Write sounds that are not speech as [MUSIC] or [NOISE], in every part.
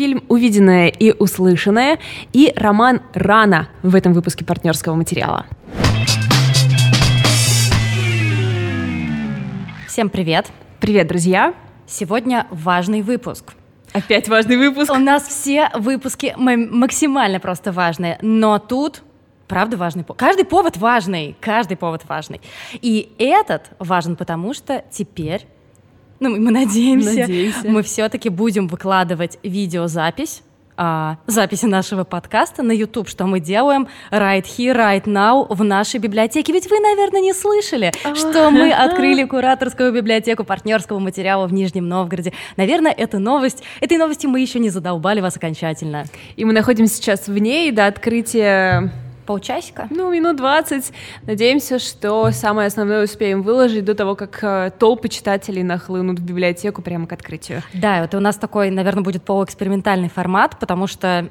фильм «Увиденное и услышанное» и роман «Рана» в этом выпуске партнерского материала. Всем привет! Привет, друзья! Сегодня важный выпуск. Опять важный выпуск. У нас все выпуски максимально просто важные, но тут правда важный повод. Каждый повод важный, каждый повод важный. И этот важен, потому что теперь, ну, мы надеемся, надеемся. мы все-таки будем выкладывать видеозапись а, записи нашего подкаста на YouTube, что мы делаем right here, right now в нашей библиотеке. Ведь вы, наверное, не слышали, что мы открыли кураторскую библиотеку партнерского материала в Нижнем Новгороде. Наверное, эта новость, этой новости мы еще не задолбали вас окончательно. И мы находимся сейчас в ней до открытия полчасика? Ну, минут 20. Надеемся, что самое основное успеем выложить до того, как э, толпы читателей нахлынут в библиотеку прямо к открытию. Да, это у нас такой, наверное, будет полуэкспериментальный формат, потому что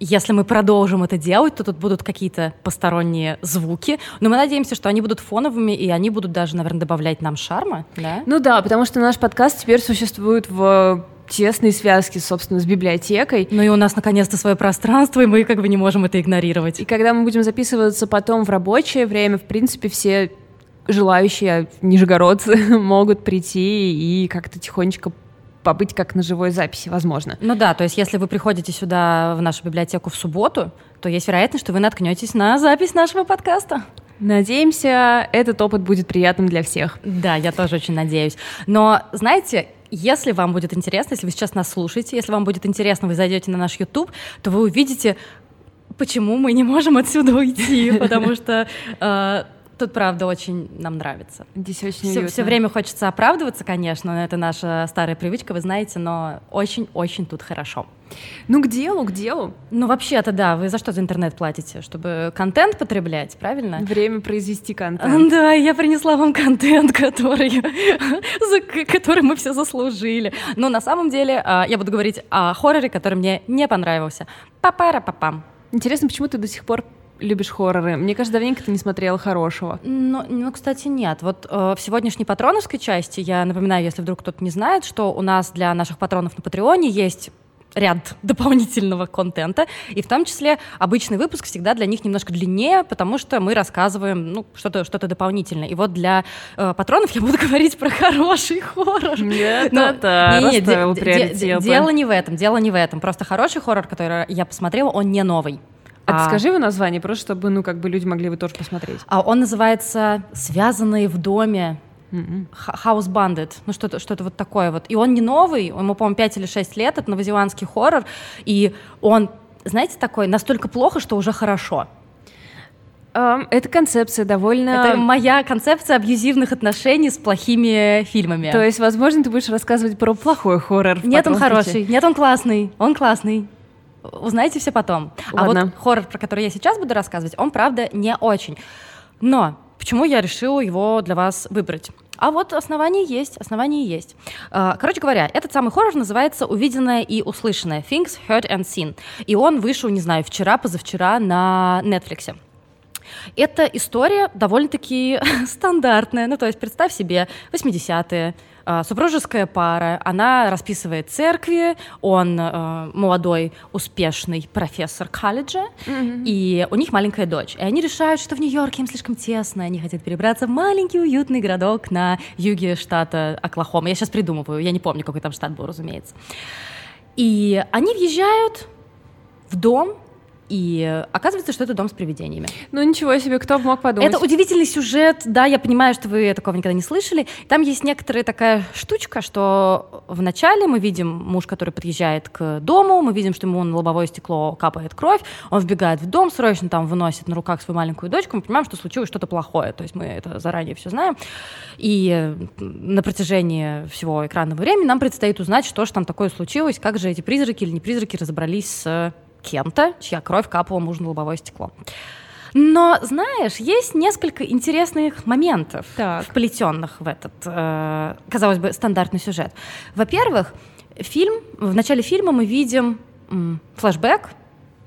если мы продолжим это делать, то тут будут какие-то посторонние звуки, но мы надеемся, что они будут фоновыми, и они будут даже, наверное, добавлять нам шарма, да? Ну да, потому что наш подкаст теперь существует в тесные связки, собственно, с библиотекой. Ну и у нас наконец-то свое пространство, и мы как бы не можем это игнорировать. И когда мы будем записываться потом в рабочее время, в принципе, все желающие нижегородцы [LAUGHS] могут прийти и как-то тихонечко побыть как на живой записи, возможно. Ну да, то есть если вы приходите сюда в нашу библиотеку в субботу, то есть вероятность, что вы наткнетесь на запись нашего подкаста. Надеемся, этот опыт будет приятным для всех. Да, я тоже очень надеюсь. Но, знаете, если вам будет интересно, если вы сейчас нас слушаете, если вам будет интересно, вы зайдете на наш YouTube, то вы увидите, почему мы не можем отсюда уйти, [LAUGHS] потому что э, Тут, правда, очень нам нравится. Здесь очень все, все время хочется оправдываться, конечно, это наша старая привычка, вы знаете, но очень-очень тут хорошо. Ну, к делу, к делу. Ну, вообще-то, да, вы за что за интернет платите? Чтобы контент потреблять, правильно? Время произвести контент. [LAUGHS] Да, я принесла вам контент, который, за который мы все заслужили. Но на самом деле а, я буду говорить о хорроре, который мне не понравился. Папара-папам. Интересно, почему ты до сих пор любишь хорроры? Мне кажется, давненько ты не смотрела хорошего. Ну, ну кстати, нет. Вот э, в сегодняшней патроновской части, я напоминаю, если вдруг кто-то не знает, что у нас для наших патронов на Патреоне есть ряд [LAUGHS] дополнительного контента, и в том числе обычный выпуск всегда для них немножко длиннее, потому что мы рассказываем ну, что-то что дополнительное. И вот для э, патронов я буду [LAUGHS] говорить про хороший хоррор. Нет, Но, это не, не, де, де, Дело не в этом, дело не в этом. Просто хороший хоррор, который я посмотрела, он не новый. А, а скажи его название, просто чтобы, ну, как бы люди могли его тоже посмотреть. А он называется «Связанные в доме». Mm-hmm. House Bandit, ну что-то что вот такое вот. И он не новый, ему, по-моему, 5 или 6 лет, это новозеландский хоррор, и он, знаете, такой настолько плохо, что уже хорошо. Эта концепция довольно... Это моя концепция абьюзивных отношений с плохими фильмами. То есть, возможно, ты будешь рассказывать про плохой хоррор. Нет, он хороший, нет, он классный, он классный. Узнаете все потом. Ладно. А вот хоррор, про который я сейчас буду рассказывать, он, правда, не очень. Но почему я решила его для вас выбрать? А вот основания есть, основания есть. А, короче говоря, этот самый хоррор называется «Увиденное и услышанное» Things Heard and Seen. И он вышел, не знаю, вчера, позавчера на Netflix. Эта история довольно-таки [LAUGHS] стандартная. Ну, то есть представь себе 80-е, а, супружеская пара, она расписывает церкви, он э, молодой, успешный профессор колледжа, mm-hmm. и у них маленькая дочь. И они решают, что в Нью-Йорке им слишком тесно, они хотят перебраться в маленький уютный городок на юге штата Оклахома. Я сейчас придумываю, я не помню, какой там штат был, разумеется. И они въезжают в дом, и оказывается, что это дом с привидениями. Ну ничего себе, кто мог подумать. Это удивительный сюжет, да, я понимаю, что вы такого никогда не слышали. Там есть некоторая такая штучка, что вначале мы видим муж, который подъезжает к дому, мы видим, что ему на лобовое стекло капает кровь, он вбегает в дом, срочно там выносит на руках свою маленькую дочку, мы понимаем, что случилось что-то плохое, то есть мы это заранее все знаем. И на протяжении всего экранного времени нам предстоит узнать, что же там такое случилось, как же эти призраки или не призраки разобрались с кем-то, чья кровь капала мужу на лобовое стекло. Но, знаешь, есть несколько интересных моментов, так. вплетенных в этот, э, казалось бы, стандартный сюжет. Во-первых, фильм, в начале фильма мы видим м, флэшбэк,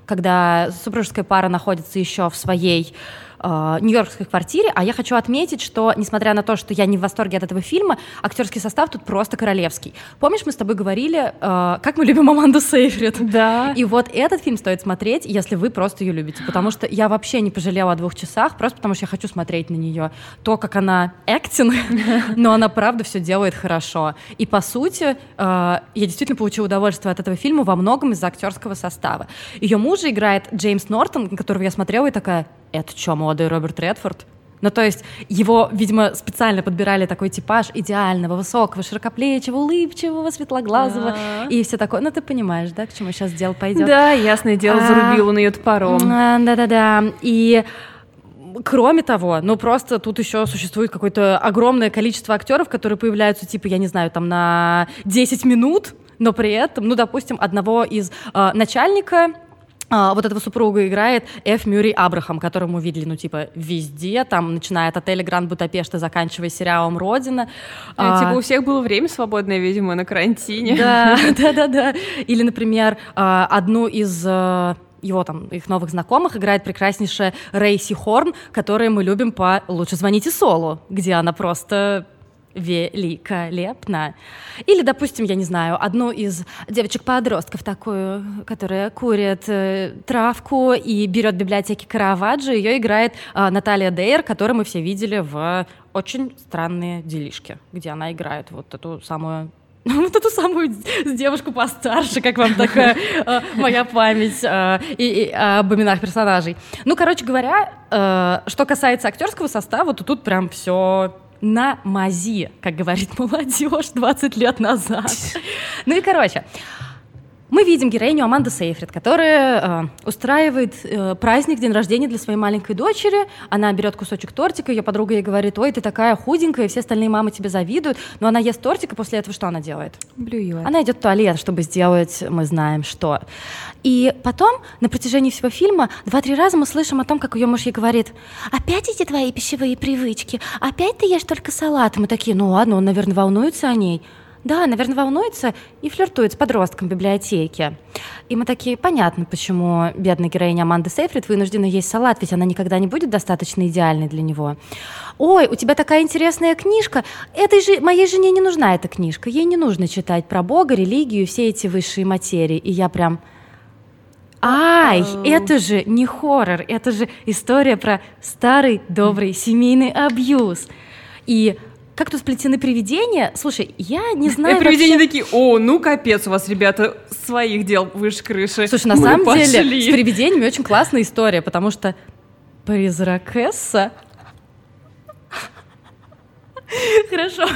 когда супружеская пара находится еще в своей э, нью-йоркской квартире, а я хочу отметить, что, несмотря на то, что я не в восторге от этого фильма, актерский состав тут просто королевский. Помнишь, мы с тобой говорили, э, как мы любим Аманду Сейфрид? Да. И вот этот фильм стоит смотреть, если вы просто ее любите, потому что я вообще не пожалела о двух часах, просто потому что я хочу смотреть на нее. То, как она актинг, [LAUGHS] но она правда все делает хорошо. И по сути, э, я действительно получила удовольствие от этого фильма во многом из-за актерского состава. Ее мужа играет Джеймс Нортон, которого я смотрела и такая, это что, молодой Роберт Редфорд? Ну, то есть его, видимо, специально подбирали такой типаж идеального, высокого, широкоплечего, улыбчивого, светлоглазого а и все такое. Ну, ты понимаешь, да, к чему сейчас дело пойдет? Да, ясное дело, а, зарубил он ее топором. Да-да-да. И кроме того, ну просто тут еще существует какое-то огромное количество актеров, которые появляются, типа, я не знаю, там на 10 минут, но при этом, ну, допустим, одного из э, начальника а, вот этого супруга играет Эф Мюррей Абрахам, которого мы видели, ну, типа, везде, там, начиная от отеля Гранд Будапешта, заканчивая сериалом «Родина». А, а, типа, у всех было время свободное, видимо, на карантине. Да, [LAUGHS] да-да-да. Или, например, а, одну из э, его там, их новых знакомых играет прекраснейшая Рейси Хорн, которую мы любим по «Лучше звоните Солу», где она просто великолепно. Или, допустим, я не знаю, одну из девочек-подростков такую, которая курит э, травку и берет в библиотеке Караваджо, ее играет э, Наталья Дейр, которую мы все видели в «Очень странные делишки», где она играет вот эту самую [LAUGHS] вот эту самую девушку постарше, как вам такая э, моя память э, и, и об именах персонажей. Ну, короче говоря, э, что касается актерского состава, то тут прям все на мази, как говорит молодежь 20 лет назад. [LAUGHS] Ну и короче, мы видим героиню Аманды Сейфрид, которая э, устраивает э, праздник, день рождения для своей маленькой дочери. Она берет кусочек тортика, ее подруга ей говорит, ой, ты такая худенькая, все остальные мамы тебе завидуют. Но она ест тортик, и после этого что она делает? Блюет. Она идет в туалет, чтобы сделать, мы знаем, что. И потом, на протяжении всего фильма, два-три раза мы слышим о том, как ее муж ей говорит, опять эти твои пищевые привычки, опять ты ешь только салат. мы такие, ну ладно, он, наверное, волнуется о ней. Да, наверное, волнуется и флиртует с подростком в библиотеке. И мы такие, понятно, почему бедная героиня Аманды Сейфрид вынуждена есть салат, ведь она никогда не будет достаточно идеальной для него. Ой, у тебя такая интересная книжка. Этой же, моей жене не нужна эта книжка. Ей не нужно читать про Бога, религию, все эти высшие материи. И я прям... Ай, это же не хоррор, это же история про старый добрый семейный абьюз. И как тут сплетены привидения? Слушай, я не знаю. И привидения вообще... такие: о, ну капец, у вас, ребята, своих дел выше крыши. Слушай, на Мы самом пошли. деле с привидениями очень классная история, потому что призракесса. Хорошо.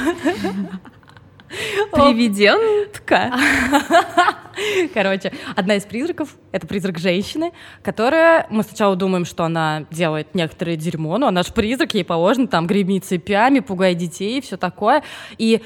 Привидентка. [LAUGHS] [LAUGHS] Короче, одна из призраков — это призрак женщины, которая... Мы сначала думаем, что она делает некоторое дерьмо, но она же призрак, ей положено там греби цепями, пугай детей и все такое. И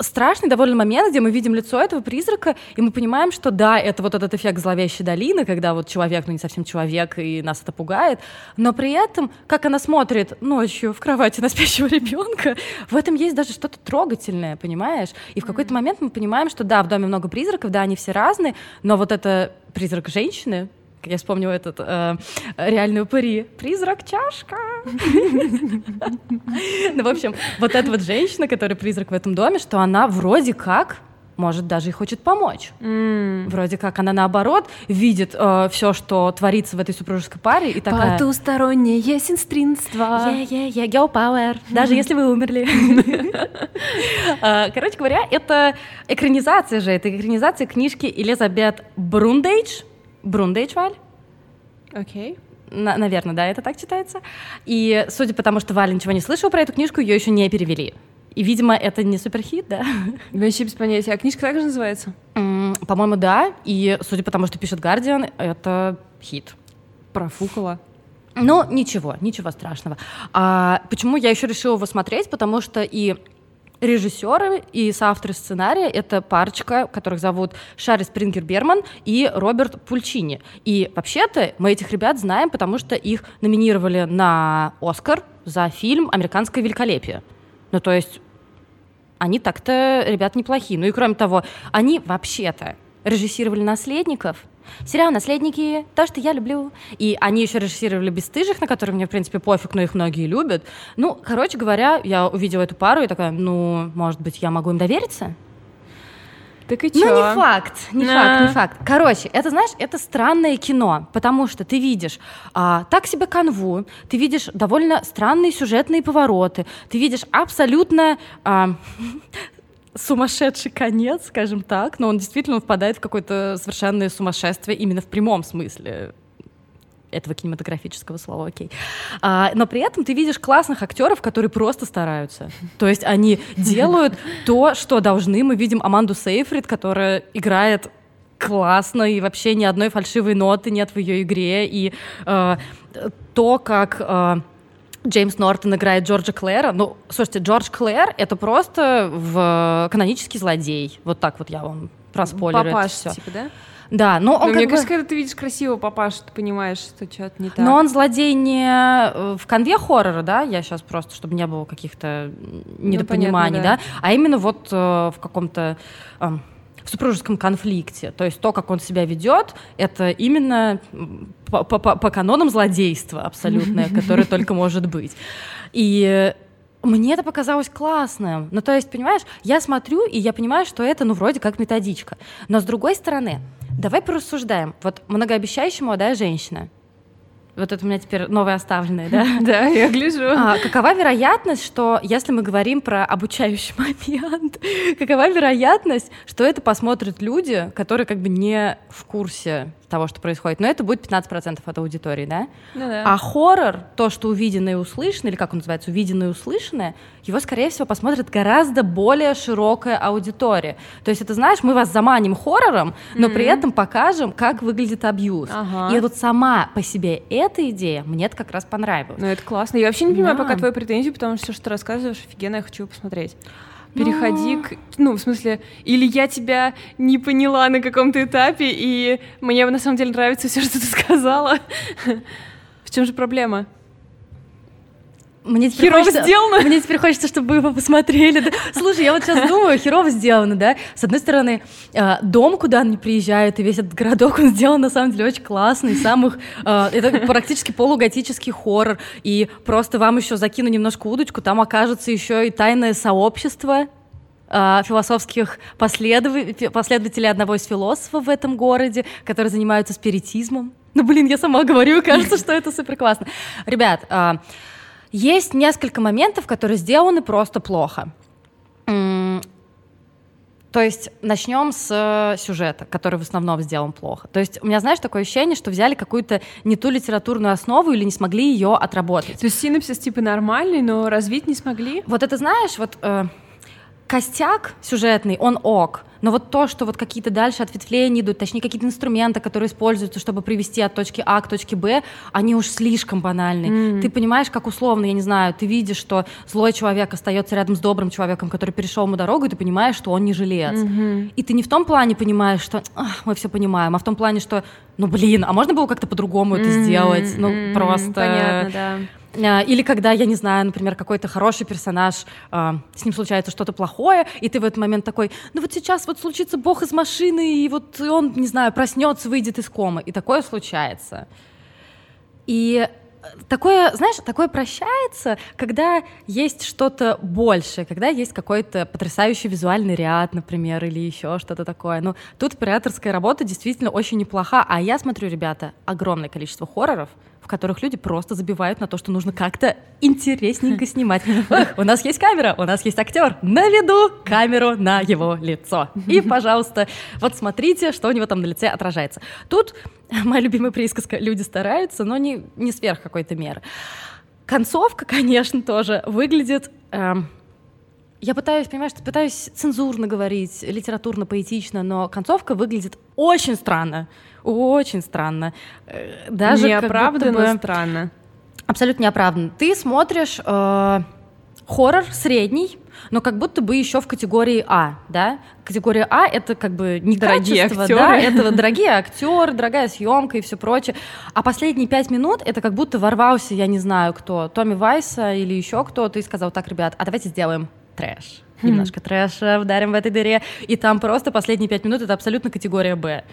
страшный довольно момент, где мы видим лицо этого призрака, и мы понимаем, что да, это вот этот эффект зловещей долины, когда вот человек, ну не совсем человек, и нас это пугает, но при этом, как она смотрит ночью в кровати на спящего ребенка, в этом есть даже что-то трогательное, понимаешь? И в какой-то момент мы понимаем, что да, в доме много призраков, да, они все разные, но вот это призрак женщины, я вспомнила этот э, реальный упыри. Призрак чашка. Ну, в общем, вот эта вот женщина, которая призрак в этом доме, что она вроде как может, даже и хочет помочь. Mm. Вроде как она наоборот видит э, все, что творится в этой супружеской паре, и такая... Потустороннее сестринство. Yeah, yeah, yeah, girl power. Даже если вы умерли. [LAUGHS] Э, короче говоря, это экранизация же, это экранизация книжки Элизабет Брундейдж, Брундейдж-Валь. Окей. На, наверное, да, это так читается. И судя по тому, что Валя ничего не слышала про эту книжку, ее еще не перевели. И, видимо, это не суперхит, да? [LAUGHS] Вообще без понятия. А книжка так же называется? Mm, по-моему, да. И, судя по тому, что пишет Гардиан, это хит. Профукала. Ну, ничего, ничего страшного. А почему я еще решила его смотреть? Потому что и режиссеры и соавторы сценария — это парочка, которых зовут Шарри Спрингер Берман и Роберт Пульчини. И вообще-то мы этих ребят знаем, потому что их номинировали на Оскар за фильм «Американское великолепие». Ну, то есть они так-то, ребят, неплохие. Ну и кроме того, они вообще-то режиссировали «Наследников», Сериал «Наследники» — то, что я люблю. И они еще режиссировали «Бесстыжих», на которые мне, в принципе, пофиг, но их многие любят. Ну, короче говоря, я увидела эту пару и такая, ну, может быть, я могу им довериться? Так и чё? Ну, не факт, не а. факт, не факт. Короче, это, знаешь, это странное кино, потому что ты видишь а, так себе канву, ты видишь довольно странные сюжетные повороты, ты видишь абсолютно а, [LAUGHS] сумасшедший конец, скажем так, но он действительно впадает в какое-то совершенное сумасшествие именно в прямом смысле этого кинематографического слова, окей. А, но при этом ты видишь классных актеров, которые просто стараются. То есть они делают то, что должны. Мы видим Аманду Сейфрид, которая играет классно, и вообще ни одной фальшивой ноты нет в ее игре. И э, то, как э, Джеймс Нортон играет Джорджа Клэра. Ну, слушайте, Джордж Клэр — это просто в канонический злодей. Вот так вот я вам проспойлерю Папаш, это все. типа, да? Да, но он но мне бы... кажется, когда ты видишь красивого папашу, ты понимаешь, что что-то не так. Но он злодей не э, в конве хоррора, да, я сейчас просто, чтобы не было каких-то недопониманий, ну, понятно, да. да, а именно вот э, в каком-то э, в супружеском конфликте. То есть то, как он себя ведет, это именно по, по, по канонам злодейства абсолютное, [LAUGHS] которое только может быть. И мне это показалось классным. Ну, то есть, понимаешь, я смотрю, и я понимаю, что это, ну, вроде как методичка. Но с другой стороны, Давай порассуждаем. Вот многообещающая молодая женщина. Вот это у меня теперь новое оставленное, да? [LAUGHS] Да, я гляжу. А, какова вероятность, что, если мы говорим про обучающий [LAUGHS] момент, какова вероятность, что это посмотрят люди, которые как бы не в курсе того, что происходит. Но это будет 15% от аудитории, да? Ну, да. А хоррор, то, что увиденное и услышанное, или как он называется, увиденное и услышанное, его, скорее всего, посмотрит гораздо более широкая аудитория. То есть это, знаешь, мы вас заманим хоррором, но mm-hmm. при этом покажем, как выглядит абьюз. Ага. И вот сама по себе эта идея мне это как раз понравилась. Ну, это классно. Я вообще не понимаю да. пока твои претензии, потому что все, что ты рассказываешь, офигенно, я хочу посмотреть переходи Но... к... Ну, в смысле, или я тебя не поняла на каком-то этапе, и мне на самом деле нравится все, что ты сказала. [LAUGHS] В чем же проблема? Мне теперь херово хочется, сделано. Мне теперь хочется, чтобы вы его посмотрели. Да. Слушай, я вот сейчас думаю, херово сделано, да? С одной стороны, э, дом, куда они приезжают, и весь этот городок, он сделан на самом деле очень классный, самых... Э, это практически полуготический хоррор, и просто вам еще закину немножко удочку, там окажется еще и тайное сообщество, э, философских последов... последователей одного из философов в этом городе, которые занимаются спиритизмом. Ну, блин, я сама говорю, кажется, что это супер классно. Ребят, есть несколько моментов, которые сделаны просто плохо. То есть начнем с э, сюжета, который в основном сделан плохо. То есть у меня, знаешь, такое ощущение, что взяли какую-то не ту литературную основу или не смогли ее отработать. То есть синапсис типа нормальный, но развить не смогли? Вот это знаешь, вот э, костяк сюжетный, он ок, но вот то, что вот какие-то дальше ответвления идут, точнее какие-то инструменты, которые используются, чтобы привести от точки А к точке Б, они уж слишком банальны. Mm-hmm. Ты понимаешь, как условно, я не знаю, ты видишь, что злой человек остается рядом с добрым человеком, который перешел ему дорогу, и ты понимаешь, что он не жилец. Mm-hmm. И ты не в том плане понимаешь, что мы все понимаем, а в том плане, что, ну блин, а можно было как-то по-другому mm-hmm. это сделать? Ну mm-hmm. просто. Понятно, да. А, или когда, я не знаю, например, какой-то хороший персонаж, э, с ним случается что-то плохое, и ты в этот момент такой, ну вот сейчас вот случится бог из машины, и вот он, не знаю, проснется, выйдет из комы. И такое случается. И такое, знаешь, такое прощается, когда есть что-то большее, когда есть какой-то потрясающий визуальный ряд, например, или еще что-то такое. Ну, тут операторская работа действительно очень неплоха, а я смотрю, ребята, огромное количество хорроров, которых люди просто забивают на то, что нужно как-то интересненько снимать. У нас есть камера, у нас есть актер. Наведу камеру на его лицо. И, пожалуйста, вот смотрите, что у него там на лице отражается. Тут моя любимая присказка «люди стараются», но не, не сверх какой-то меры. Концовка, конечно, тоже выглядит... Эм, я пытаюсь, понимаешь, пытаюсь цензурно говорить, литературно, поэтично, но концовка выглядит очень странно. Очень странно. Э, даже Неоправданно бы... странно. Абсолютно неоправданно. Ты смотришь э, хоррор средний, но как будто бы еще в категории А, да? Категория А это как бы не дорогие качество, актеры. да, это дорогие актеры, дорогая съемка и все прочее. А последние пять минут это как будто ворвался, я не знаю кто, Томми Вайса или еще кто-то и сказал, так, ребят, а давайте сделаем трэш. Немножко трэша вдарим в этой дыре, и там просто последние пять минут это абсолютно категория Б.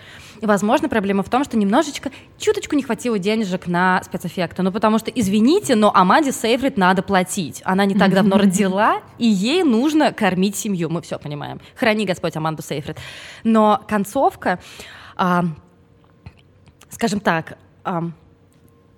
Возможно, проблема в том, что немножечко, чуточку не хватило денежек на спецэффекты, ну потому что, извините, но Аманде Сейфрид надо платить. Она не так давно [LAUGHS] родила, и ей нужно кормить семью, мы все понимаем. Храни Господь Аманду Сейфрид. Но концовка, а, скажем так, а,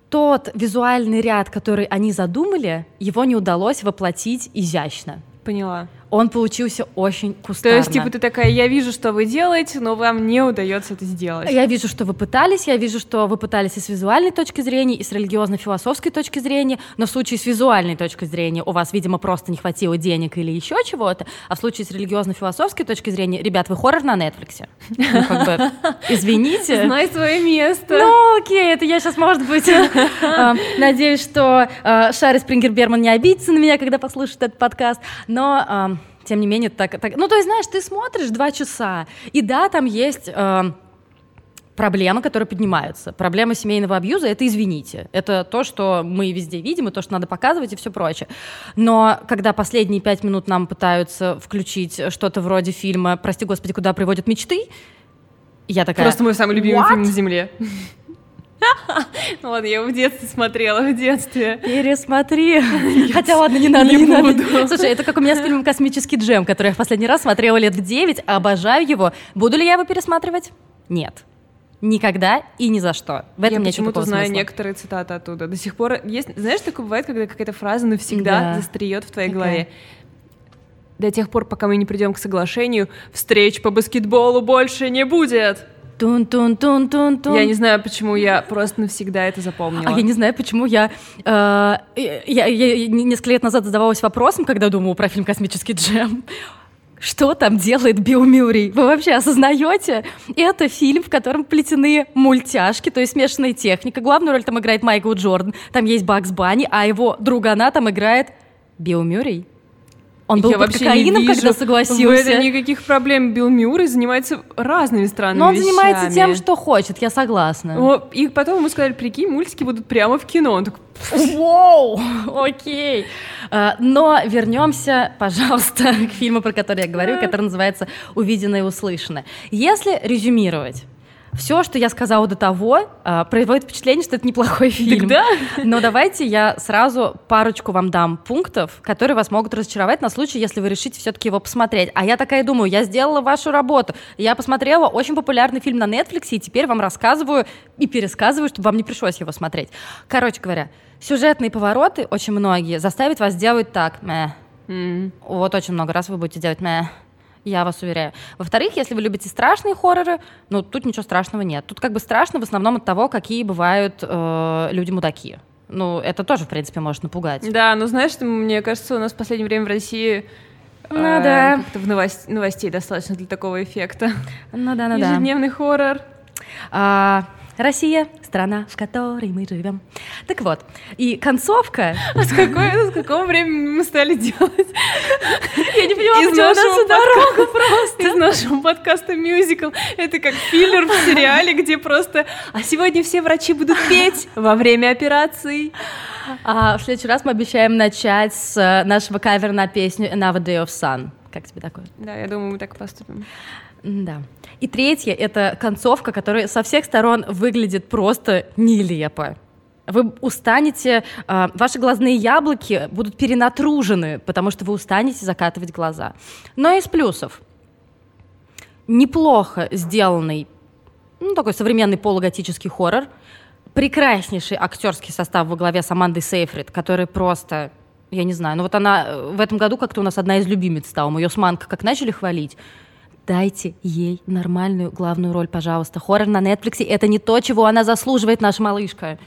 тот визуальный ряд, который они задумали, его не удалось воплотить изящно. Поняла он получился очень кустарно. То есть, типа, ты такая, я вижу, что вы делаете, но вам не удается это сделать. Я вижу, что вы пытались, я вижу, что вы пытались и с визуальной точки зрения, и с религиозно-философской точки зрения, но в случае с визуальной точки зрения у вас, видимо, просто не хватило денег или еще чего-то, а в случае с религиозно-философской точки зрения, ребят, вы хоррор на Netflix. Ну, как бы, [LAUGHS] извините. Знай свое место. Ну, окей, это я сейчас, может быть, э, надеюсь, что э, Шарри Спрингер Берман не обидится на меня, когда послушает этот подкаст, но тем не менее, так, так... Ну, то есть, знаешь, ты смотришь два часа, и да, там есть... Э, проблемы, которые поднимаются. Проблема семейного абьюза — это извините. Это то, что мы везде видим, и то, что надо показывать, и все прочее. Но когда последние пять минут нам пытаются включить что-то вроде фильма «Прости, Господи, куда приводят мечты», я такая... Просто мой самый любимый What? фильм на Земле. [LAUGHS] Ладно, я его в детстве смотрела, в детстве. Пересмотри. [LAUGHS] Хотя ладно, не надо, не, надо. Слушай, это как у меня с фильмом «Космический джем», который я в последний раз смотрела лет в 9, обожаю его. Буду ли я его пересматривать? Нет. Никогда и ни за что. В этом я почему-то знаю смысла. некоторые цитаты оттуда. До сих пор есть... Знаешь, такое бывает, когда какая-то фраза навсегда да. застреет в твоей Такая. голове до тех пор, пока мы не придем к соглашению, встреч по баскетболу больше не будет. Тун -тун -тун -тун -тун. Я не знаю, почему я просто навсегда это запомнила. А я не знаю, почему я, э, я, я несколько лет назад задавалась вопросом, когда думала про фильм «Космический джем». Что там делает Билл Мюррей? Вы вообще осознаете? Это фильм, в котором плетены мультяшки, то есть смешанная техника. Главную роль там играет Майкл Джордан, там есть Бакс Банни, а его другана там играет Билл Мюррей. Он был я под кокаином, когда согласился. В этом никаких проблем. Билл Мюррей занимается разными странными Но он вещами. занимается тем, что хочет, я согласна. О, и потом ему сказали, прикинь, мультики будут прямо в кино. Он такой... Воу, [LAUGHS] окей. А, но вернемся, пожалуйста, [LAUGHS] к фильму, про который я говорю, который называется «Увиденное и услышанное». Если резюмировать, все, что я сказала до того, э, производит впечатление, что это неплохой [LAUGHS] фильм. да? Но давайте я сразу парочку вам дам пунктов, которые вас могут разочаровать на случай, если вы решите все-таки его посмотреть. А я такая думаю, я сделала вашу работу. Я посмотрела очень популярный фильм на Netflix, и теперь вам рассказываю и пересказываю, чтобы вам не пришлось его смотреть. Короче говоря, сюжетные повороты, очень многие, заставят вас делать так. Мэ. Mm. Вот очень много раз вы будете делать мэ я вас уверяю. Во-вторых, если вы любите страшные хорроры, ну, тут ничего страшного нет. Тут как бы страшно в основном от того, какие бывают э, люди-мудаки. Ну, это тоже, в принципе, может напугать. Да, ну, знаешь, мне кажется, у нас в последнее время в России ну э, да. В новость, новостей достаточно для такого эффекта. Ну да, ну да. Ежедневный хоррор. А, Россия — страна, в которой мы живем. Так вот, и концовка... А с, какой, с какого времени мы стали делать? Я не понимаю, почему наша дорога просто. Из нашего подкаста мюзикл. Это как филлер в сериале, где просто... А сегодня все врачи будут петь во время операции. А в следующий раз мы обещаем начать с э, нашего кавера на песню «Another Day of Sun». Как тебе такое? Да, я думаю, мы так поступим. Да. И третье — это концовка, которая со всех сторон выглядит просто нелепо. Вы устанете, э, ваши глазные яблоки будут перенатружены, потому что вы устанете закатывать глаза. Но из плюсов. Неплохо сделанный, ну, такой современный полуготический хоррор, прекраснейший актерский состав во главе с Амандой Сейфрид, который просто я не знаю, ну вот она э, в этом году как-то у нас одна из любимец стала. Мы ее с Манко как начали хвалить. Дайте ей нормальную главную роль, пожалуйста. Хоррор на Netflix — это не то, чего она заслуживает, наша малышка.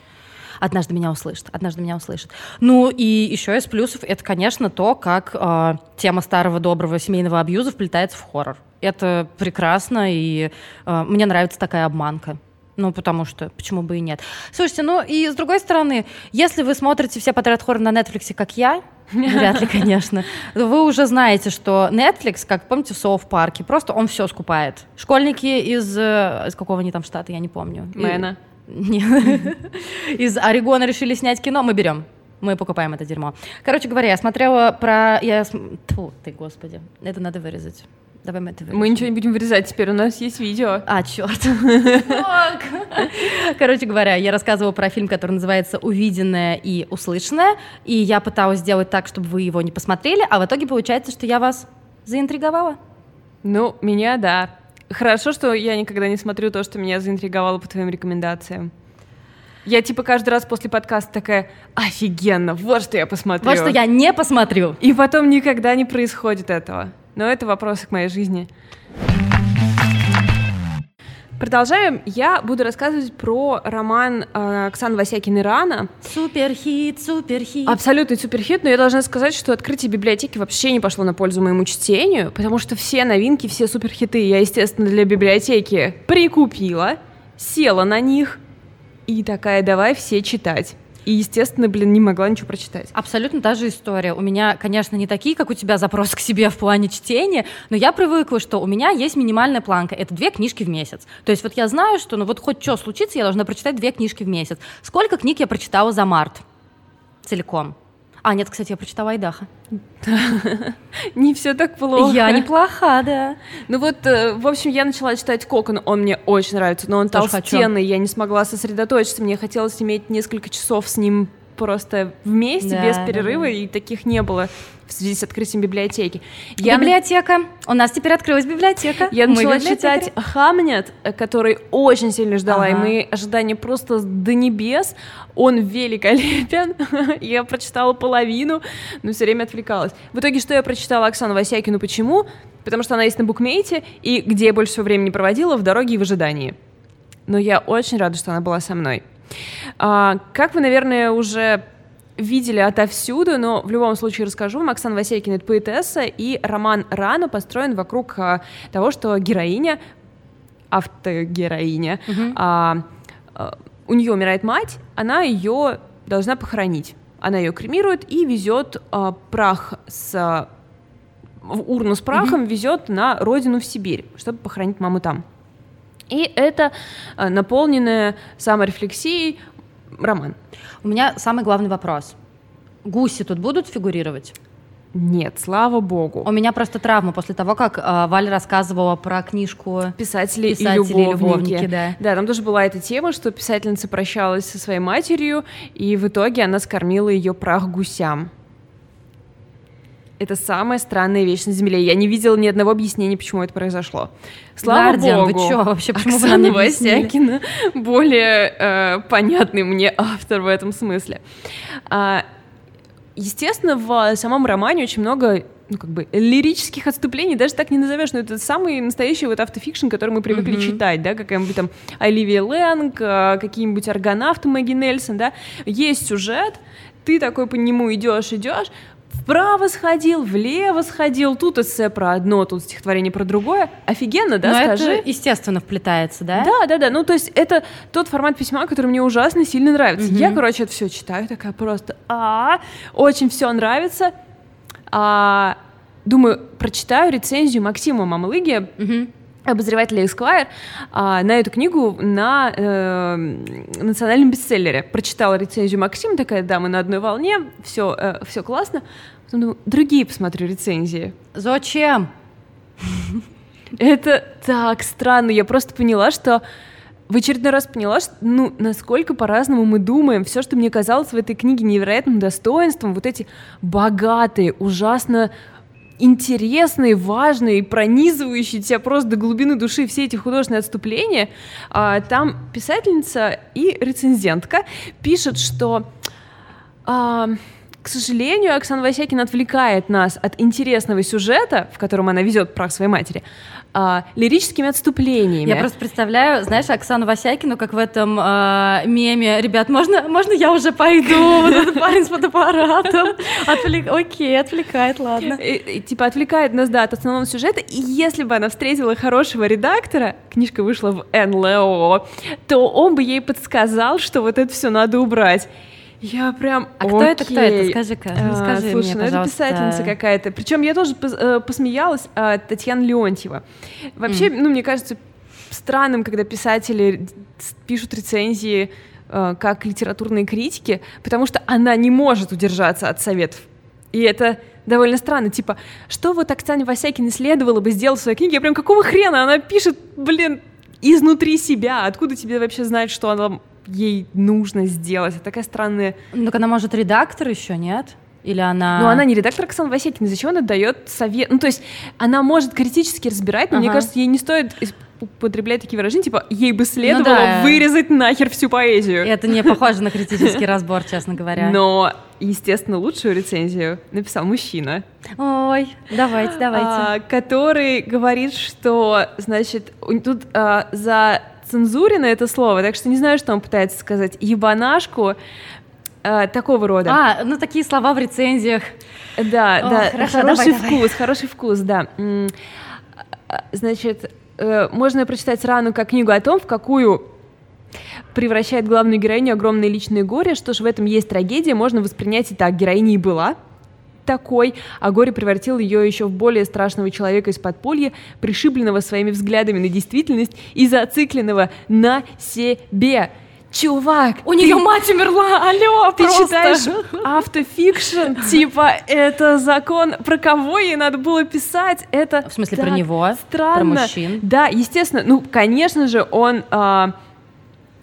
Однажды меня услышит, однажды меня услышит. Ну и еще из плюсов это, конечно, то, как э, тема старого доброго семейного абьюза вплетается в хоррор. Это прекрасно, и э, мне нравится такая обманка. Ну, потому что, почему бы и нет. Слушайте, ну и с другой стороны, если вы смотрите все подряд хоррор на Netflix, как я, [LAUGHS] вряд ли, конечно, вы уже знаете, что Netflix, как помните в Соу парке, просто он все скупает. Школьники из, э, из какого они там штата, я не помню. Мэна. [LAUGHS] Из Орегона решили снять кино, мы берем. мы покупаем это дерьмо. Короче говоря, я смотрела про... Я... Тьфу, ты, господи, это надо вырезать. Давай мы это вырежем. Мы ничего не будем вырезать, теперь у нас есть видео. А, черт. [LAUGHS] Короче говоря, я рассказывала про фильм, который называется «Увиденное и услышанное», и я пыталась сделать так, чтобы вы его не посмотрели, а в итоге получается, что я вас заинтриговала. Ну, меня, да. Хорошо, что я никогда не смотрю то, что меня заинтриговало по твоим рекомендациям. Я типа каждый раз после подкаста такая, офигенно, вот что я посмотрю. Вот что я не посмотрю. И потом никогда не происходит этого. Но это вопросы к моей жизни. Продолжаем. Я буду рассказывать про роман э, Оксаны Васякиной «Рана». Суперхит, суперхит. Абсолютный суперхит, но я должна сказать, что открытие библиотеки вообще не пошло на пользу моему чтению, потому что все новинки, все суперхиты я, естественно, для библиотеки прикупила, села на них и такая, давай все читать. И, естественно, блин, не могла ничего прочитать. Абсолютно та же история. У меня, конечно, не такие, как у тебя, запрос к себе в плане чтения, но я привыкла, что у меня есть минимальная планка. Это две книжки в месяц. То есть вот я знаю, что ну вот хоть что случится, я должна прочитать две книжки в месяц. Сколько книг я прочитала за март? Целиком. А, нет, кстати, я прочитала Айдаха. [LAUGHS] Не все так плохо. Я неплоха, да. Ну вот, э, в общем, я начала читать Кокон, он мне очень нравится, но он толстенный, я не смогла сосредоточиться, мне хотелось иметь несколько часов с ним просто вместе, без перерыва, и таких не было в связи с открытием библиотеки. Я библиотека. У нас теперь открылась библиотека. Я мы начала читать Хамнет, который очень сильно ждала, ага. и мои ожидания просто до небес. Он великолепен. [LAUGHS] я прочитала половину, но все время отвлекалась. В итоге, что я прочитала Оксану Васякину? Почему? Потому что она есть на букмейте, и где я больше всего времени проводила, в дороге и в ожидании. Но я очень рада, что она была со мной. А, как вы, наверное, уже видели отовсюду, но в любом случае расскажу вам. Оксана Василькина — это поэтесса, и роман «Рано» построен вокруг а, того, что героиня, автогероиня, угу. а, а, у нее умирает мать, она ее должна похоронить. Она ее кремирует и везет а, прах с урну с прахом, mm везет на родину в Сибирь, чтобы похоронить маму там. И это а, наполненная саморефлексией роман. У меня самый главный вопрос. Гуси тут будут фигурировать? Нет, слава богу. У меня просто травма после того, как э, Валя рассказывала про книжку писатели, писатели и любовники. любовники да. да, там тоже была эта тема, что писательница прощалась со своей матерью, и в итоге она скормила ее прах гусям. Это самая странная вещь на Земле. Я не видела ни одного объяснения, почему это произошло. Слава Гардиан, богу. вы чё вообще? Почему Оксана вы Васякина [LAUGHS] более э, понятный мне автор в этом смысле. А, естественно, в самом романе очень много ну, как бы, лирических отступлений, даже так не назовешь, но это самый настоящий вот автофикшн, который мы привыкли mm-hmm. читать, да, какая-нибудь там Оливия Лэнг, а, какие-нибудь аргонавты Мэгги Нельсон, да, есть сюжет, ты такой по нему идешь, идешь, вправо сходил, влево сходил, тут эссе про одно, тут стихотворение про другое. Офигенно, да, Но скажи? это, естественно, вплетается, да? Да, да, да. Ну, то есть это тот формат письма, который мне ужасно сильно нравится. Угу. Я, короче, это все читаю, такая просто, а, очень все нравится. А, думаю, прочитаю рецензию Максима Мамлыги. Угу обозревателя Esquire а, на эту книгу на э, национальном бестселлере. Прочитала рецензию Максим, такая, да, мы на одной волне, все, э, все классно. Потом думаю, другие посмотрю рецензии. Зачем? Это так странно. Я просто поняла, что в очередной раз поняла, что, ну, насколько по-разному мы думаем. Все, что мне казалось в этой книге невероятным достоинством, вот эти богатые, ужасно интересные, важные, пронизывающие тебя просто до глубины души все эти художественные отступления, а, там писательница и рецензентка пишет, что а, к сожалению, Оксана Васякина отвлекает нас от интересного сюжета, в котором она везет прах своей матери, а, лирическими отступлениями. Я просто представляю, знаешь, Оксану Васякину, как в этом а, меме, ребят, можно, можно я уже пойду, [LAUGHS] вот этот парень с фотоаппаратом, Отвлек... окей, отвлекает, ладно. И, и, типа отвлекает нас, да, от основного сюжета, и если бы она встретила хорошего редактора, книжка вышла в НЛО, то он бы ей подсказал, что вот это все надо убрать. Я прям. А кто это? Кто это? Скажи-ка. Ну, скажи а, слушай, мне, ну это писательница какая-то. Причем я тоже э, посмеялась. А, Татьяна Леонтьева. Вообще, mm. ну мне кажется странным, когда писатели пишут рецензии э, как литературной критики, потому что она не может удержаться от советов. И это довольно странно. Типа, что вот Оксане Васякиной следовало бы сделать в своей книге? Я прям, какого хрена? Она пишет, блин, изнутри себя. Откуда тебе вообще знать, что она ей нужно сделать? Это такая странная... Ну, так она может редактор еще, нет? Или она... Ну, она не редактор Оксана Васякина, зачем она дает совет? Ну, то есть она может критически разбирать, но ага. мне кажется, ей не стоит употреблять такие выражения, типа, ей бы следовало ну, да. вырезать нахер всю поэзию. Это не похоже на критический [LAUGHS] разбор, честно говоря. Но, естественно, лучшую рецензию написал мужчина. Ой, давайте, давайте. А, который говорит, что, значит, тут а, за цензурено это слово, так что не знаю, что он пытается сказать. Ебанашку а, такого рода. А, ну такие слова в рецензиях. Да, О, да, хорошо, хороший давай, вкус, давай. хороший вкус, да. Значит, э, можно прочитать рану как книгу о том, в какую превращает главную героиню огромное личное горе. Что ж, в этом есть трагедия, можно воспринять и так. Героиня и была такой, а горе превратил ее еще в более страшного человека из подполья, пришибленного своими взглядами на действительность и зацикленного на себе. Чувак, у нее мать умерла, алло, ты просто. читаешь автофикшн, [LAUGHS] типа это закон, про кого ей надо было писать, это в смысле про него, странно. про мужчин, да, естественно, ну конечно же он а,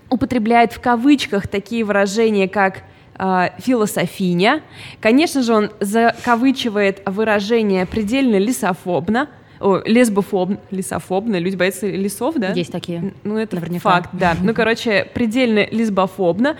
употребляет в кавычках такие выражения, как а, философиня. Конечно же, он закавычивает выражение предельно лесофобно, о, лесбофоб, лесофобно, люди боятся лесов, да? Есть такие. Ну, это Наверняка. факт, да. Ну, короче, предельно лесбофобно.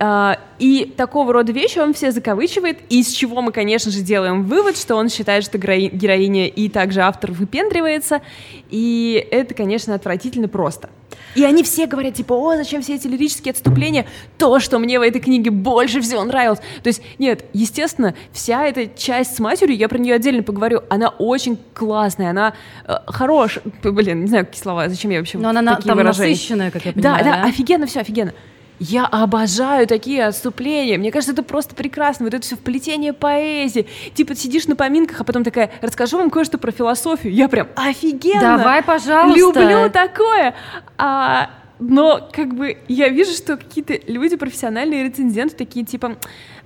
А, и такого рода вещи он все закавычивает, из чего мы, конечно же, делаем вывод, что он считает, что героиня и также автор выпендривается, и это, конечно, отвратительно просто. И они все говорят, типа, о, зачем все эти лирические отступления? То, что мне в этой книге больше всего нравилось. То есть, нет, естественно, вся эта часть с матерью, я про нее отдельно поговорю, она очень классная, она э, хорошая. Блин, не знаю, какие слова, зачем я вообще Но она такие там выражения. насыщенная, как я понимаю. Да, да, да, офигенно все, офигенно. Я обожаю такие отступления. Мне кажется, это просто прекрасно. Вот это все вплетение поэзии. Типа сидишь на поминках, а потом такая, расскажу вам кое-что про философию. Я прям офигенно. Давай, пожалуйста. Люблю такое. А, но как бы я вижу, что какие-то люди, профессиональные рецензенты, такие типа,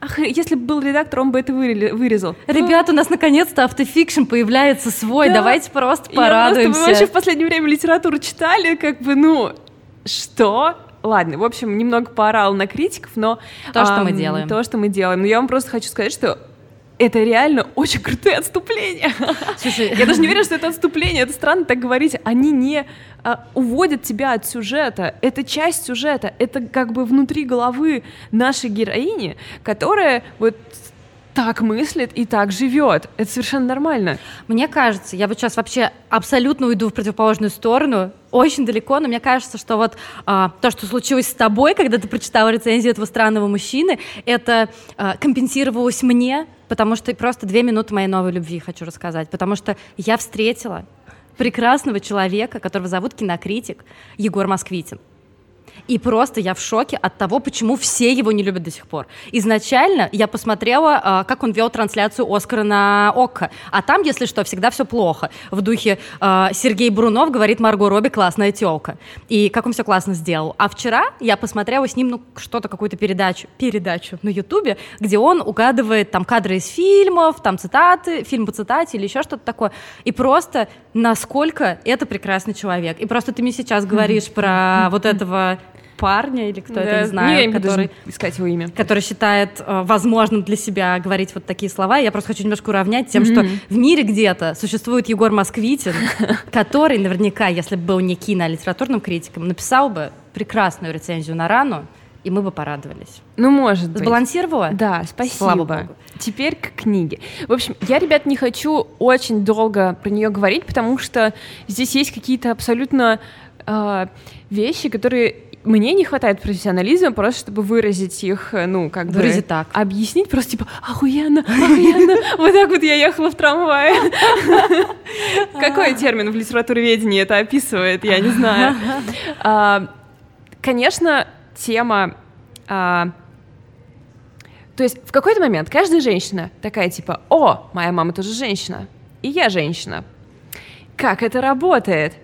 ах, если бы был редактор, он бы это вырезал. Ребята, у нас наконец-то автофикшн появляется свой, да. давайте просто порадуемся. Я просто, мы вообще в последнее время литературу читали, как бы, ну, что? Ладно, в общем, немного поорал на критиков, но... То, что мы делаем. То, что мы делаем. Но я вам просто хочу сказать, что это реально очень крутые отступления. [LAUGHS] Слушай, я даже не [LAUGHS] верю, что это отступление. Это странно так говорить. Они не а, уводят тебя от сюжета. Это часть сюжета. Это как бы внутри головы нашей героини, которая вот так мыслит и так живет. Это совершенно нормально. Мне кажется, я вот сейчас вообще абсолютно уйду в противоположную сторону, очень далеко, но мне кажется, что вот а, то, что случилось с тобой, когда ты прочитала рецензию этого странного мужчины, это а, компенсировалось мне, потому что просто две минуты моей новой любви хочу рассказать, потому что я встретила прекрасного человека, которого зовут кинокритик Егор Москвитин. И просто я в шоке от того, почему все его не любят до сих пор. Изначально я посмотрела, а, как он вел трансляцию Оскара на ОККО. А там, если что, всегда все плохо. В духе а, Сергей Брунов говорит Марго Робби классная телка. И как он все классно сделал. А вчера я посмотрела с ним ну, что-то, какую-то передачу, передачу на Ютубе, где он угадывает там кадры из фильмов, там цитаты, фильм по цитате или еще что-то такое. И просто насколько это прекрасный человек. И просто ты мне сейчас говоришь про вот этого парня или кто да, это, не знаю, не, который, искать его имя. который считает э, возможным для себя говорить вот такие слова. Я просто хочу немножко уравнять тем, mm-hmm. что в мире где-то существует Егор Москвитин, [LAUGHS] который наверняка, если бы был не кино, а литературным критиком, написал бы прекрасную рецензию на рану, и мы бы порадовались. Ну, может быть. Сбалансировала? Да, спасибо. Слава Богу. Теперь к книге. В общем, я, ребят, не хочу очень долго про нее говорить, потому что здесь есть какие-то абсолютно э, вещи, которые мне не хватает профессионализма просто, чтобы выразить их, э, ну, как Выразить бы... так. Объяснить просто, типа, охуенно, охуенно. [LAUGHS] Вот так вот я ехала в трамвае. [LAUGHS] Какой термин в литературоведении это описывает, я не знаю. А, конечно, тема... А, то есть в какой-то момент каждая женщина такая, типа, о, моя мама тоже женщина, и я женщина. Как это работает?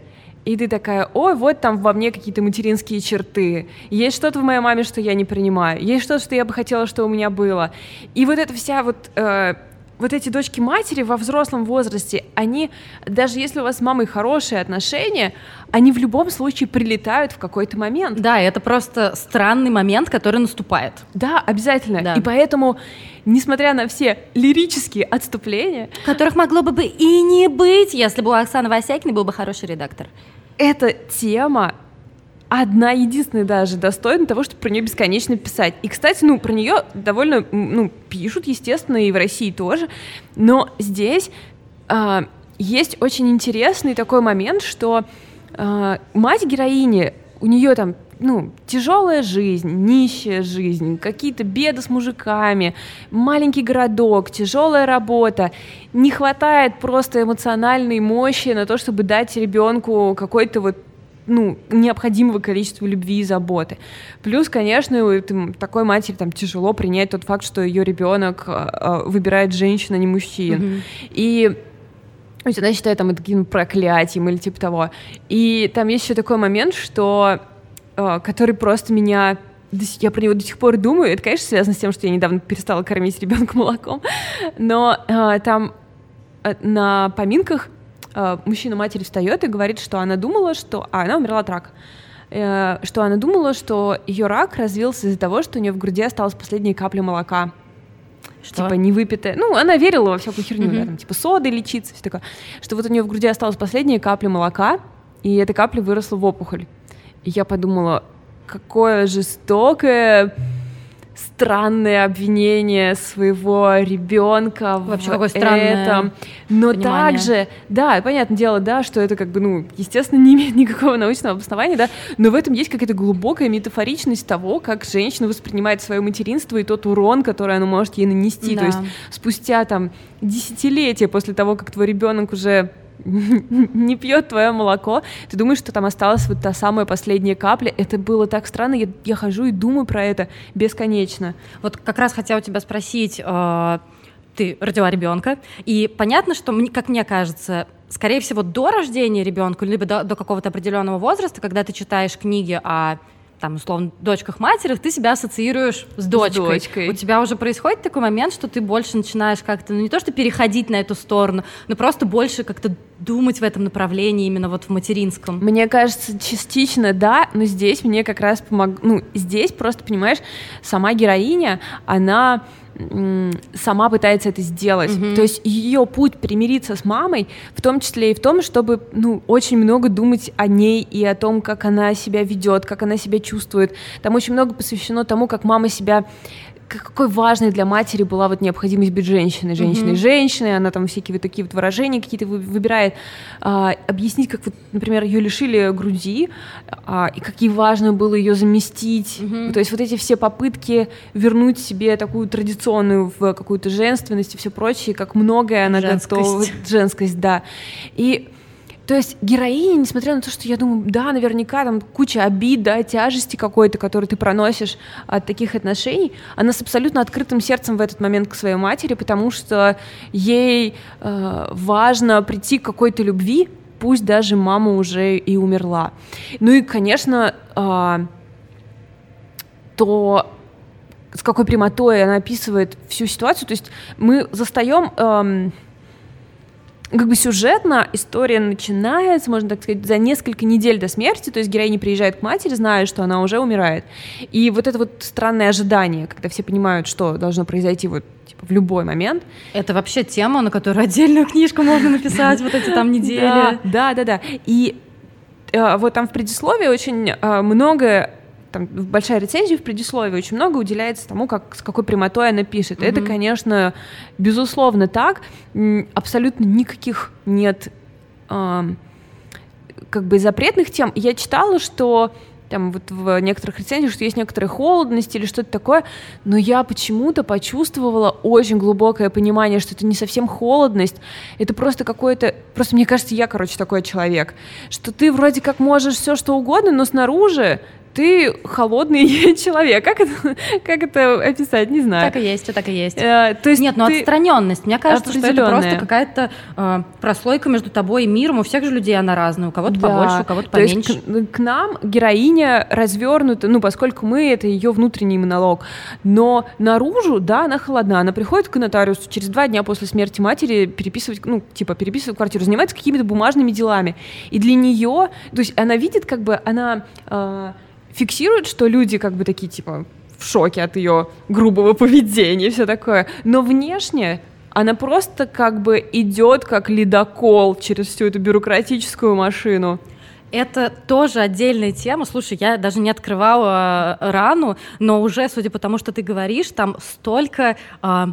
И ты такая, ой, вот там во мне какие-то материнские черты, есть что-то в моей маме, что я не принимаю, есть что-то, что я бы хотела, что у меня было. И вот эта вся вот э, вот эти дочки матери во взрослом возрасте, они, даже если у вас с мамой хорошие отношения, они в любом случае прилетают в какой-то момент. Да, это просто странный момент, который наступает. Да, обязательно. Да. И поэтому, несмотря на все лирические отступления... Которых могло бы и не быть, если бы у Оксаны Васякиной был бы хороший редактор. Эта тема одна единственная даже достойна того, чтобы про нее бесконечно писать. И, кстати, ну, про нее довольно, ну, пишут, естественно, и в России тоже. Но здесь э, есть очень интересный такой момент, что э, мать героини, у нее там ну, тяжелая жизнь, нищая жизнь, какие-то беды с мужиками, маленький городок, тяжелая работа. Не хватает просто эмоциональной мощи на то, чтобы дать ребенку какой-то вот ну, необходимого количества любви и заботы. Плюс, конечно, такой матери там тяжело принять тот факт, что ее ребенок а, а, выбирает женщину, а не мужчин. Mm-hmm. И то есть она считает там это каким проклятием или типа того. И там есть еще такой момент, что который просто меня я про него до сих пор думаю. Это, конечно, связано с тем, что я недавно перестала кормить ребенка молоком. Но э, там э, на поминках Э, мужчина матери встает и говорит, что она думала, что... А, она умерла от рака. Э, что она думала, что ее рак развился из-за того, что у нее в груди осталась последняя капля молока. Что? Типа не выпитая. Ну, она верила во всякую херню, mm-hmm. да, там, типа соды лечиться, все такое. Что вот у нее в груди осталась последняя капля молока, и эта капля выросла в опухоль. И я подумала, какое жестокое странное обвинение своего ребенка вообще в какое странное этом. Но понимание. также, да, понятное дело, да, что это как бы, ну, естественно, не имеет [LAUGHS] никакого научного обоснования, да, но в этом есть какая-то глубокая метафоричность того, как женщина воспринимает свое материнство и тот урон, который оно может ей нанести. Да. То есть спустя там десятилетия после того, как твой ребенок уже [LAUGHS] не пьет твое молоко, ты думаешь, что там осталась вот та самая последняя капля. Это было так странно, я, я хожу и думаю про это бесконечно. Вот как раз хотела у тебя спросить, э, ты родила ребенка, и понятно, что, как мне кажется, скорее всего, до рождения ребенка, либо до, до какого-то определенного возраста, когда ты читаешь книги о там, условно, дочках матерях, ты себя ассоциируешь с дочкой. с дочкой. У тебя уже происходит такой момент, что ты больше начинаешь как-то, ну не то что переходить на эту сторону, но просто больше как-то думать в этом направлении, именно вот в материнском. Мне кажется, частично да, но здесь мне как раз помог... Ну, здесь просто, понимаешь, сама героиня, она сама пытается это сделать. Mm-hmm. То есть ее путь примириться с мамой, в том числе и в том, чтобы ну, очень много думать о ней и о том, как она себя ведет, как она себя чувствует. Там очень много посвящено тому, как мама себя какой важной для матери была вот необходимость быть женщиной, женщиной, mm-hmm. женщиной, она там всякие вот такие вот выражения какие-то выбирает, а, объяснить, как вот, например, ее лишили груди, а, и как ей важно было ее заместить, mm-hmm. то есть вот эти все попытки вернуть себе такую традиционную в какую-то женственность и все прочее, как многое она женскость. готова, женскость, да, и то есть героиня, несмотря на то, что я думаю, да, наверняка там куча обид, да, тяжести какой-то, которую ты проносишь от таких отношений, она с абсолютно открытым сердцем в этот момент к своей матери, потому что ей э, важно прийти к какой-то любви, пусть даже мама уже и умерла. Ну и, конечно, э, то с какой прямотой она описывает всю ситуацию, то есть мы застаем... Э, как бы сюжетно история начинается, можно так сказать, за несколько недель до смерти, то есть героиня приезжает к матери, зная, что она уже умирает. И вот это вот странное ожидание, когда все понимают, что должно произойти вот типа, в любой момент. Это вообще тема, на которую отдельную книжку можно написать, вот эти там недели. Да, да, да. И э, вот там в предисловии очень э, много там большая рецензия в предисловии очень много уделяется тому, как, с какой прямотой она пишет. Mm-hmm. Это, конечно, безусловно так. Абсолютно никаких нет э, как бы запретных тем. Я читала, что там вот в некоторых рецензиях, что есть некоторая холодность или что-то такое, но я почему-то почувствовала очень глубокое понимание, что это не совсем холодность, это просто какое-то, просто мне кажется, я, короче, такой человек, что ты вроде как можешь все что угодно, но снаружи ты холодный [LAUGHS] человек. Как это, как это описать? Не знаю. Так и есть, так и есть. Э, то есть Нет, ну отстраненность. Мне кажется, что это просто какая-то э, прослойка между тобой и миром. У всех же людей она разная. У кого-то да. побольше, у кого-то поменьше. То есть к, к нам героиня развернута, ну, поскольку мы, это ее внутренний монолог. Но наружу, да, она холодна. Она приходит к нотариусу через два дня после смерти матери переписывать, ну, типа, переписывать квартиру, занимается какими-то бумажными делами. И для нее, то есть она видит, как бы, она... Э, фиксирует, что люди как бы такие, типа, в шоке от ее грубого [LAUGHS] поведения и все такое. Но внешне она просто как бы идет как ледокол через всю эту бюрократическую машину. Это тоже отдельная тема. Слушай, я даже не открывала э, рану, но уже, судя по тому, что ты говоришь, там столько, э,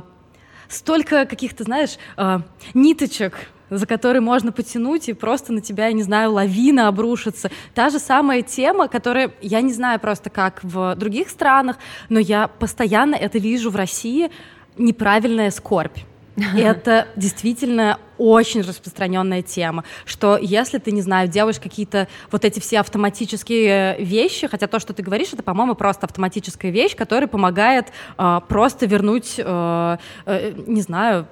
столько каких-то, знаешь, э, ниточек за который можно потянуть, и просто на тебя, я не знаю, лавина обрушится. Та же самая тема, которая, я не знаю просто как в других странах, но я постоянно это вижу в России, неправильная скорбь. [LAUGHS] Это действительно очень распространенная тема, что если ты, не знаю, делаешь какие-то вот эти все автоматические вещи, хотя то, что ты говоришь, это, по-моему, просто автоматическая вещь, которая помогает э, просто вернуть, э, э, не знаю,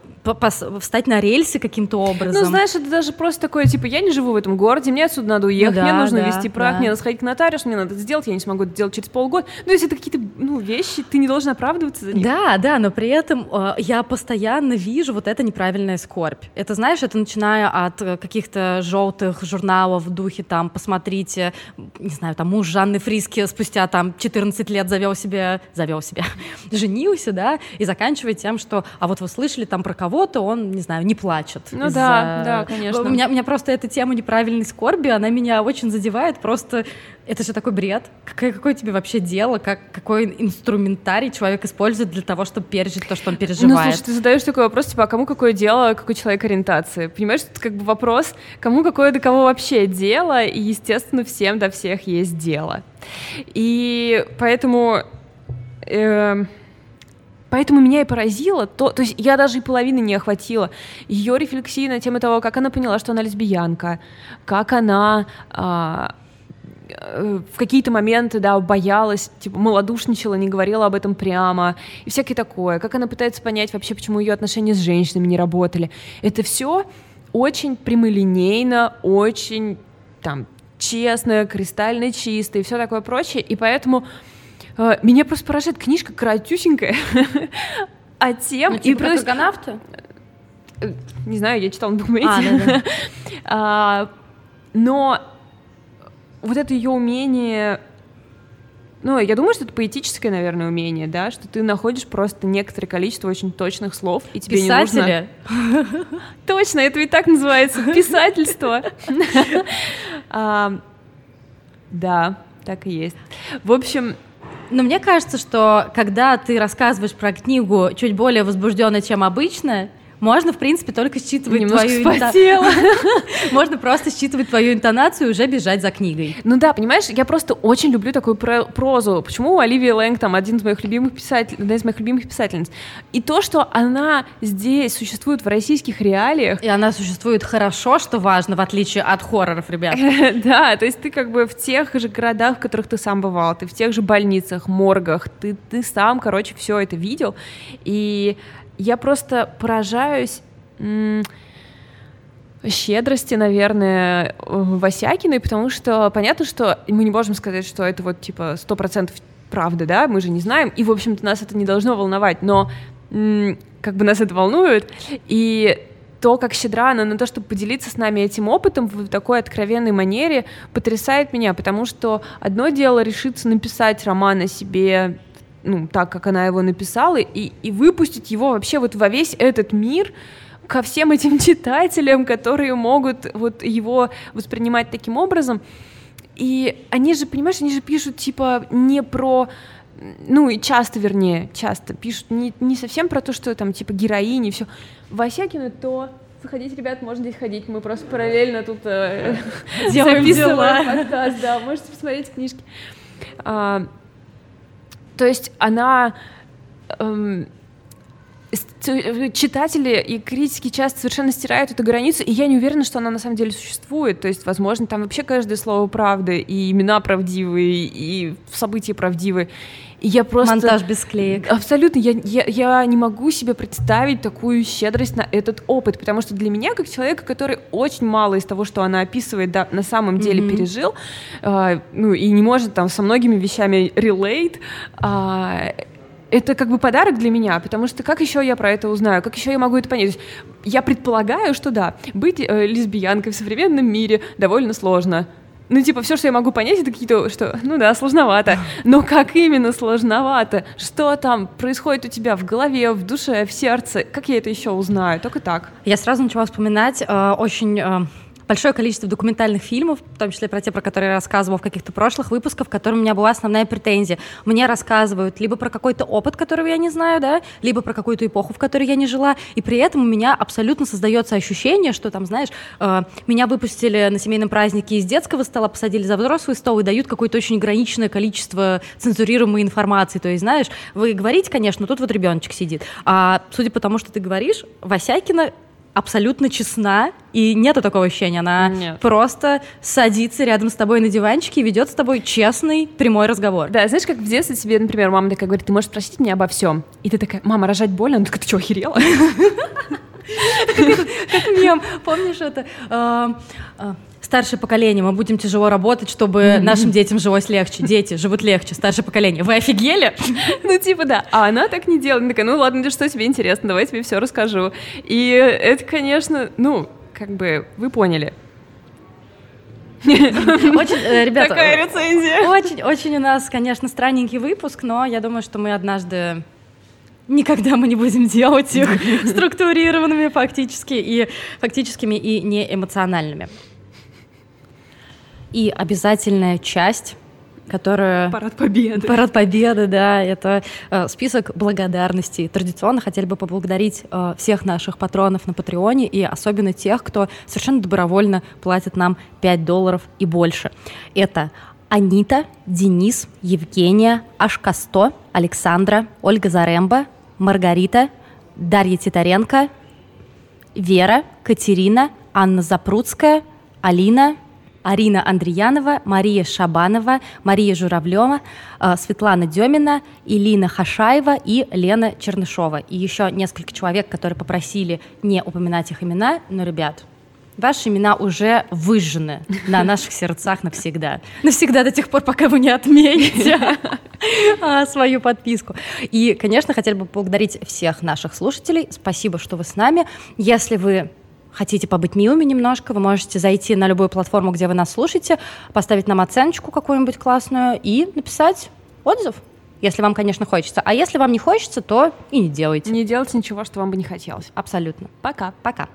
встать на рельсы каким-то образом. Ну, знаешь, это даже просто такое, типа, я не живу в этом городе, мне отсюда надо уехать, ну, да, мне нужно да, вести прав, да. мне надо сходить к нотариусу, мне надо это сделать, я не смогу это сделать через полгода. Ну, если это какие-то ну, вещи, ты не должен оправдываться за них. Да, да, но при этом э, я постоянно вижу вот это неправильная скорбь. Это знаешь, это начиная от э, каких-то желтых журналов в духе там, посмотрите, не знаю, там муж Жанны Фриски спустя там 14 лет завел себе, завел себя, [LAUGHS] женился, да, и заканчивая тем, что, а вот вы слышали там про кого-то, он, не знаю, не плачет. Ну да, да, конечно. У меня, у меня просто эта тема неправильной скорби, она меня очень задевает, просто это же такой бред. Какое, какое тебе вообще дело, как, какой инструментарий человек использует для того, чтобы пережить то, что он переживает? Ну, слушай, ты задаешь такой вопрос, типа, а кому какое дело, какой человек ориентации? Понимаешь, это как бы вопрос, кому какое до кого вообще дело, и, естественно, всем до всех есть дело. И поэтому... Э, Поэтому меня и поразило то, то есть я даже и половины не охватила ее рефлексии на тему того, как она поняла, что она лесбиянка, как она Э, в какие-то моменты, да, боялась, типа, малодушничала, не говорила об этом прямо, и всякое такое. Как она пытается понять вообще, почему ее отношения с женщинами не работали. Это все очень прямолинейно, очень, там, честно, кристально чисто и все такое прочее, и поэтому э, меня просто поражает книжка коротюсенькая, [LAUGHS] а тем... Ну, типа и про э, Не знаю, я читала на букмейте. А, да, да. [LAUGHS] а, но вот это ее умение ну, я думаю, что это поэтическое, наверное, умение, да, что ты находишь просто некоторое количество очень точных слов, и тебе Писатели. не нужно... [LAUGHS] Точно, это ведь так называется, писательство. [LAUGHS] Да, так и есть. В общем, но мне кажется, что когда ты рассказываешь про книгу чуть более возбужденно, чем обычно, можно, в принципе, только считывать Немножко твою интонацию. [LAUGHS] Можно просто считывать твою интонацию и уже бежать за книгой. Ну да, понимаешь, я просто очень люблю такую прозу. Почему у Оливии Лэнг там один из моих любимых писателей, одна из моих любимых писательниц? И то, что она здесь существует в российских реалиях. И она существует хорошо, что важно, в отличие от хорроров, ребят. [LAUGHS] Да, то есть ты как бы в тех же городах, в которых ты сам бывал, ты в тех же больницах, моргах, ты, ты сам, короче, все это видел. И я просто поражаюсь щедрости, наверное, Васякиной, потому что понятно, что мы не можем сказать, что это вот типа сто процентов правда, да, мы же не знаем, и, в общем-то, нас это не должно волновать, но как бы нас это волнует, и то, как щедра она на то, чтобы поделиться с нами этим опытом в такой откровенной манере, потрясает меня, потому что одно дело решиться написать роман о себе ну, так, как она его написала, и, и выпустить его вообще вот во весь этот мир, ко всем этим [LAUGHS] читателям, которые могут вот его воспринимать таким образом. И они же, понимаешь, они же пишут типа не про ну и часто, вернее, часто пишут не, не совсем про то, что там типа героини, все. Васякина то заходите, ребят, можно здесь ходить, мы просто параллельно тут э, записываем подкаст, да, можете посмотреть книжки. А, то есть она... Эм, читатели и критики часто совершенно стирают эту границу, и я не уверена, что она на самом деле существует. То есть, возможно, там вообще каждое слово правды, и имена правдивые, и события правдивые. И я просто... Монтаж без клеек. Абсолютно. Я, я, я не могу себе представить такую щедрость на этот опыт, потому что для меня, как человека, который очень мало из того, что она описывает, да, на самом деле mm-hmm. пережил, э, ну, и не может там со многими вещами relate, э, это как бы подарок для меня, потому что как еще я про это узнаю, как еще я могу это понять? Я предполагаю, что да, быть э, лесбиянкой в современном мире довольно сложно. Ну, типа, все, что я могу понять, это какие-то, что, ну да, сложновато. Но как именно сложновато? Что там происходит у тебя в голове, в душе, в сердце? Как я это еще узнаю? Только так. Я сразу начала вспоминать э, очень э, большое количество документальных фильмов, в том числе про те, про которые я рассказывала в каких-то прошлых выпусках, в которых у меня была основная претензия. Мне рассказывают либо про какой-то опыт, которого я не знаю, да, либо про какую-то эпоху, в которой я не жила, и при этом у меня абсолютно создается ощущение, что там, знаешь, э, меня выпустили на семейном празднике из детского стола, посадили за взрослый стол и дают какое-то очень ограниченное количество цензурируемой информации. То есть, знаешь, вы говорите, конечно, тут вот ребеночек сидит, а судя по тому, что ты говоришь, Васякина абсолютно честна, и нету такого ощущения. Она Нет. просто садится рядом с тобой на диванчике и ведет с тобой честный, прямой разговор. Да, знаешь, как в детстве тебе, например, мама такая говорит, ты можешь спросить меня обо всем. И ты такая, мама, рожать больно? Она такая, ты что, охерела? [LAUGHS] Как мем, помнишь это? Старшее поколение, мы будем тяжело работать, чтобы mm-hmm. нашим детям жилось легче. Дети живут легче, старшее поколение. Вы офигели? Ну, типа, да. А она так не делает. Она такая, ну ладно, что тебе интересно, давай тебе все расскажу. И это, конечно, ну, как бы, вы поняли. Очень, э, ребята, Такая рецензия. Очень, очень у нас, конечно, странненький выпуск, но я думаю, что мы однажды никогда мы не будем делать их [LAUGHS] структурированными фактически и фактическими и не эмоциональными. И обязательная часть которая... Парад Победы. Парад Победы, да, это э, список благодарностей. Традиционно хотели бы поблагодарить э, всех наших патронов на Патреоне и особенно тех, кто совершенно добровольно платит нам 5 долларов и больше. Это Анита, Денис, Евгения, Ашкасто, Александра, Ольга Заремба, Маргарита, Дарья Титаренко, Вера, Катерина, Анна Запрудская, Алина, Арина Андреянова, Мария Шабанова, Мария Журавлева, э, Светлана Демина, Илина Хашаева и Лена Чернышова. И еще несколько человек, которые попросили не упоминать их имена, но, ребят, Ваши имена уже выжжены на наших сердцах навсегда. Навсегда до тех пор, пока вы не отмените а, свою подписку. И, конечно, хотели бы поблагодарить всех наших слушателей. Спасибо, что вы с нами. Если вы хотите побыть милыми немножко, вы можете зайти на любую платформу, где вы нас слушаете, поставить нам оценочку какую-нибудь классную и написать отзыв. Если вам, конечно, хочется. А если вам не хочется, то и не делайте. Не делайте ничего, что вам бы не хотелось. Абсолютно. Пока. Пока.